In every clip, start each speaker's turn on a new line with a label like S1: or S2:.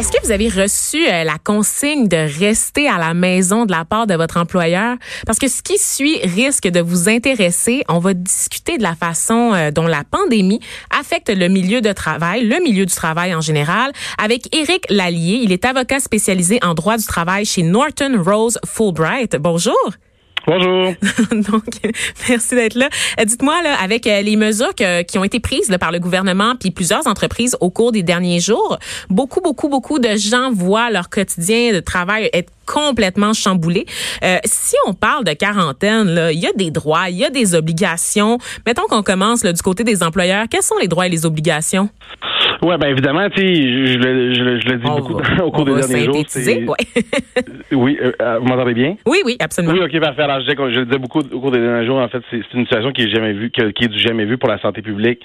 S1: Est-ce que vous avez reçu euh, la consigne de rester à la maison de la part de votre employeur? Parce que ce qui suit risque de vous intéresser. On va discuter de la façon euh, dont la pandémie affecte le milieu de travail, le milieu du travail en général, avec Éric Lallier. Il est avocat spécialisé en droit du travail chez Norton Rose Fulbright. Bonjour.
S2: Bonjour.
S1: Donc, merci d'être là. Euh, Dites-moi, là, avec euh, les mesures qui ont été prises par le gouvernement puis plusieurs entreprises au cours des derniers jours, beaucoup, beaucoup, beaucoup de gens voient leur quotidien de travail être complètement chamboulé. Euh, si on parle de quarantaine, il y a des droits, il y a des obligations. Mettons qu'on commence du côté des employeurs. Quels sont les droits et les obligations?
S2: Ouais, ben évidemment, tu sais, je, le- je, le- je le dis
S1: On
S2: beaucoup
S1: va-
S2: au cours
S1: on
S2: des
S1: va
S2: derniers jours.
S1: synthétiser,
S2: c'est-
S1: ouais.
S2: Oui, euh, euh, vous m'entendez bien?
S1: oui, oui, absolument.
S2: Oui, ok, parfait. Alors, je, disais je le disais beaucoup au cours des derniers jours. En fait, c'est c'est une situation qui est jamais vue, que- qui est du jamais vu pour la santé publique.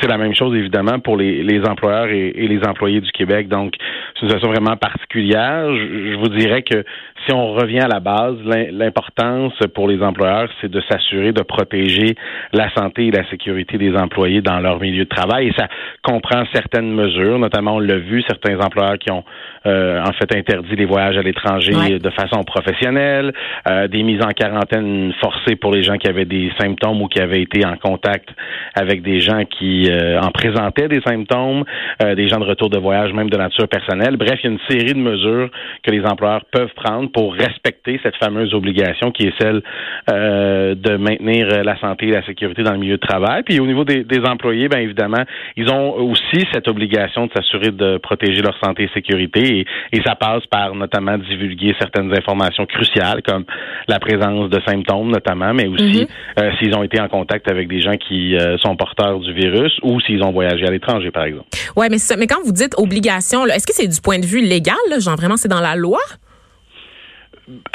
S2: C'est la même chose, évidemment, pour les, les employeurs et, et les employés du Québec. Donc, c'est une situation vraiment particulière. Je, je vous dirais que si on revient à la base, l'im- l'importance pour les employeurs, c'est de s'assurer de protéger la santé et la sécurité des employés dans leur milieu de travail. Et ça comprend certaines mesures, notamment, on l'a vu, certains employeurs qui ont euh, en fait interdit les voyages à l'étranger
S1: Ouais.
S2: de façon professionnelle, euh, des mises en quarantaine forcées pour les gens qui avaient des symptômes ou qui avaient été en contact avec des gens qui euh, en présentaient des symptômes, euh, des gens de retour de voyage même de nature personnelle. Bref, il y a une série de mesures que les employeurs peuvent prendre pour respecter cette fameuse obligation qui est celle euh, de maintenir la santé et la sécurité dans le milieu de travail. Puis au niveau des, des employés, bien évidemment, ils ont aussi cette obligation de s'assurer de protéger leur santé et sécurité et, et ça passe par notamment divulguer certaines informations cruciales comme la présence de symptômes notamment, mais aussi euh, s'ils ont été en contact avec des gens qui euh, sont porteurs du virus ou s'ils ont voyagé à l'étranger, par exemple.
S1: Ouais, mais, ça- mais quand vous dites obligation, est-ce que c'est du point de vue légal? Là? Genre vraiment, c'est dans la loi?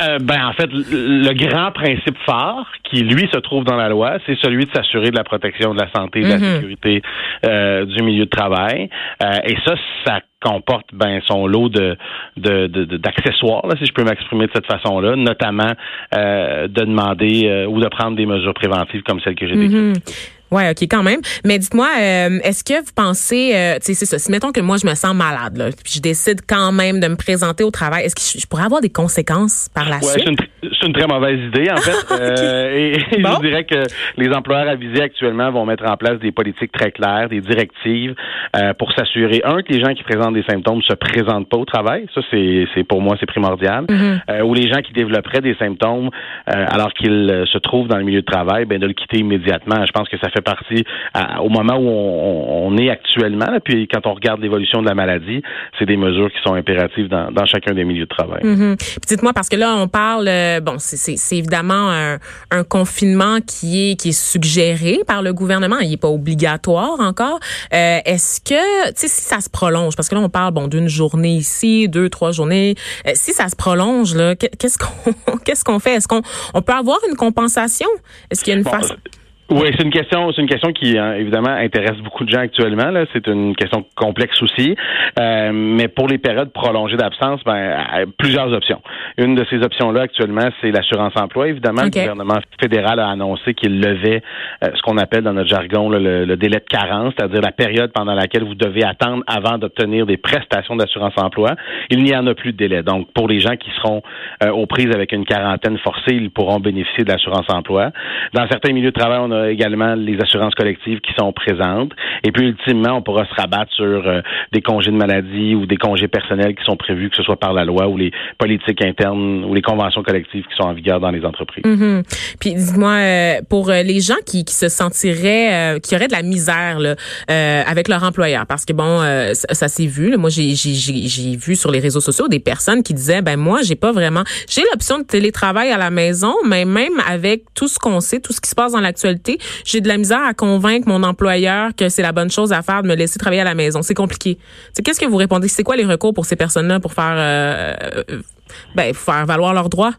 S2: Euh, ben en fait, le, grand principe phare qui lui se trouve dans la loi, c'est celui de s'assurer de la protection de la santé et de
S1: Mhm.
S2: la sécurité euh, du milieu de travail. Euh, et ça, ça comporte ben son lot de de- de- de- d'accessoires, si je peux m'exprimer de cette façon-là, notamment euh, de demander euh, ou de prendre des mesures préventives comme celles que j'ai décrites.
S1: Mhm. Ouais, ok, quand même. Mais dites-moi, euh, est-ce que vous pensez, euh, tu sais, c'est ça. Si mettons que moi je me sens malade, là, puis je décide quand même de me présenter au travail, est-ce que je, je pourrais avoir des conséquences par la
S2: Ouais,
S1: suite?
S2: C'est une, très mauvaise idée, en fait. Euh, et et
S1: Bon.
S2: je dirais que les employeurs avisés actuellement vont mettre en place des politiques très claires, des directives euh, pour s'assurer, un, que les gens qui présentent des symptômes se présentent pas au travail. Ça, c'est c'est pour moi, c'est primordial.
S1: Mhm.
S2: Euh, ou les gens qui développeraient des symptômes euh, alors qu'ils euh, se trouvent dans le milieu de travail, ben de le quitter immédiatement. Je pense que ça fait partie à- au moment où on, on- est actuellement. là, puis quand on regarde l'évolution de la maladie, c'est des mesures qui sont impératives dans, dans chacun des milieux de travail.
S1: Mhm. Puis dites-moi parce que là on parle, euh, bon, c'est- évidemment un, un confinement qui est qui est suggéré par le gouvernement, il est pas obligatoire encore. Euh, Est-ce que, tu sais, si ça se prolonge, parce que là on parle bon d'une journée ici, deux trois journées, euh, si ça se prolonge là, qu'est-ce qu'on qu'est-ce qu'on fait? Est-ce qu'on on peut avoir une compensation? Est-ce qu'il y a une
S2: Bon,
S1: façon?
S2: Oui, c'est une question, c'est une question qui euh, évidemment intéresse beaucoup de gens actuellement. Là, c'est une question complexe aussi. Euh, mais pour les périodes prolongées d'absence, ben euh, plusieurs options. Une de ces options-là actuellement, c'est l'assurance emploi. Évidemment, le gouvernement fédéral a annoncé qu'il levait euh, ce qu'on appelle dans notre jargon là, le, le délai de carence, c'est-à-dire la période pendant laquelle vous devez attendre avant d'obtenir des prestations d'assurance emploi. Il n'y en a plus de délai. Donc, pour les gens qui seront euh, aux prises avec une quarantaine forcée, ils pourront bénéficier de l'assurance emploi. Dans certains milieux de travail, on a également les assurances collectives qui sont présentes. Et puis, ultimement, on pourra se rabattre sur euh, des congés de maladie ou des congés personnels qui sont prévus, que ce soit par la loi ou les politiques internes ou les conventions collectives qui sont en vigueur dans les entreprises.
S1: Mm-hmm. Puis, dis-moi, euh, pour euh, les gens qui, qui se sentiraient, qui auraient de la misère là, avec leur employeur, parce que bon, ça, ça s'est vu. Là, moi, j'ai vu sur les réseaux sociaux des personnes qui disaient, ben moi, j'ai pas vraiment, j'ai l'option de télétravail à la maison, mais même avec tout ce qu'on sait, tout ce qui se passe dans l'actualité, j'ai de la misère à convaincre mon employeur que c'est la bonne chose à faire de me laisser travailler à la maison. C'est compliqué. Qu'est-ce que vous répondez? C'est quoi les recours pour ces personnes-là pour faire, euh, euh, ben, faire valoir leurs droits?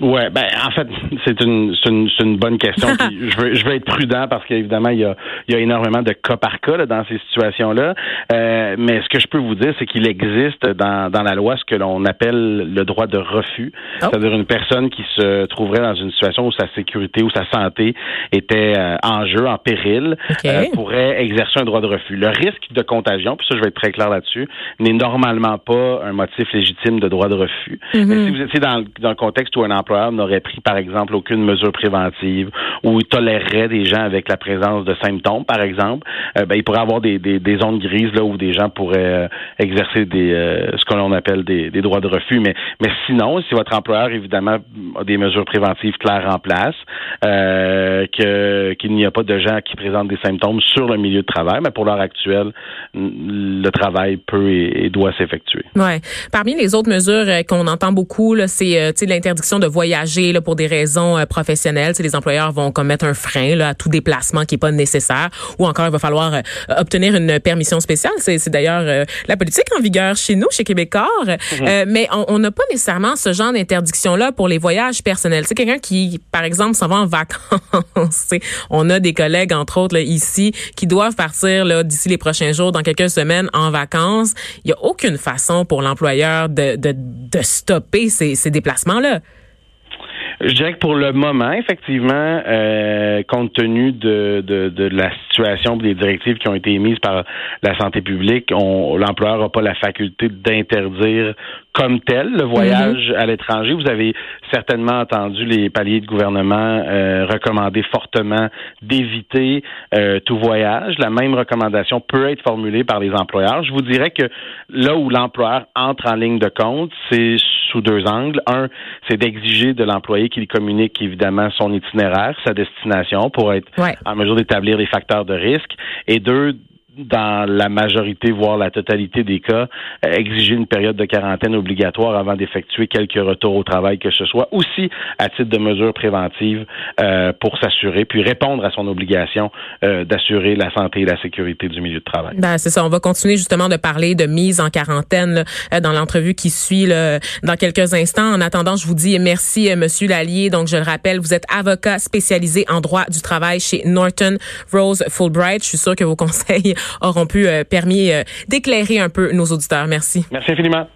S2: Ouais, ben en fait, c'est une, c'est une, une, bonne question. je veux je veux être prudent parce qu'évidemment il y a, il y a énormément de cas par cas là, dans ces situations-là. Euh, mais ce que je peux vous dire, c'est qu'il existe dans, dans la loi ce que l'on appelle le droit de refus, oh. c'est-à-dire une personne qui se trouverait dans une situation où sa sécurité ou sa santé était euh, en jeu, en péril, euh, pourrait exercer un droit de refus. Le risque de contagion, puis ça je vais être très clair là-dessus, n'est normalement pas un motif légitime de droit de refus. Mais mm-hmm. si vous étiez dans, dans le contexte où un n'aurait pris, par exemple, aucune mesure préventive ou tolérerait des gens avec la présence de symptômes, par exemple, euh, ben, il pourrait avoir des, des, zones grises là où des gens pourraient euh, exercer des euh, ce que l'on appelle des, des, droits de refus. Mais, mais sinon, si votre employeur, évidemment, a des mesures préventives claires en place, que qu'il n'y a pas de gens qui présentent des symptômes sur le milieu de travail, mais pour l'heure actuelle, le travail peut et, doit s'effectuer.
S1: Ouais. Parmi les autres mesures qu'on entend beaucoup, c'est l'interdiction de voyager là, pour des raisons euh, professionnelles. les employeurs vont commettre un frein là, à tout déplacement qui est pas nécessaire, ou encore il va falloir euh, obtenir une permission spéciale. C'est d'ailleurs euh, la politique en vigueur chez nous, chez Québécois. Mhm. mais on n'a pas nécessairement ce genre d'interdiction-là pour les voyages personnels. C'est quelqu'un qui, par exemple, s'en va en vacances. on a des collègues, entre autres, là, ici, qui doivent partir là, d'ici les prochains jours, dans quelques semaines, en vacances. Il n'y a aucune façon pour l'employeur de, de, de stopper ces, ces déplacements-là.
S2: Je dirais que pour le moment, effectivement, euh, compte tenu de, de, de, la situation des directives qui ont été émises par la santé publique, l'employeur n'a pas la faculté d'interdire comme tel le voyage mhm. à l'étranger. Vous avez certainement entendu les paliers de gouvernement euh, recommander fortement d'éviter euh, tout voyage. La même recommandation peut être formulée par les employeurs. Je vous dirais que là où l'employeur entre en ligne de compte, c'est sous deux angles. Un, c'est d'exiger de l'employé qu'il communique évidemment son itinéraire, sa destination pour être en mesure d'établir les facteurs de risque. Et deux, dans la majorité, voire la totalité des cas, euh, exiger une période de quarantaine obligatoire avant d'effectuer quelques retours au travail que ce soit, aussi à titre de mesure préventive euh, pour s'assurer, puis répondre à son obligation euh, d'assurer la santé et la sécurité du milieu de travail.
S1: Ben, c'est ça. On va continuer justement de parler de mise en quarantaine dans l'entrevue qui suit là, dans quelques instants. En attendant, je vous dis merci, Monsieur Lallier. Donc, je le rappelle, vous êtes avocat spécialisé en droit du travail chez Norton Rose Fulbright. Je suis sûr que vos conseils auront pu euh, permis euh, d'éclairer un peu nos auditeurs. Merci.
S2: Merci infiniment.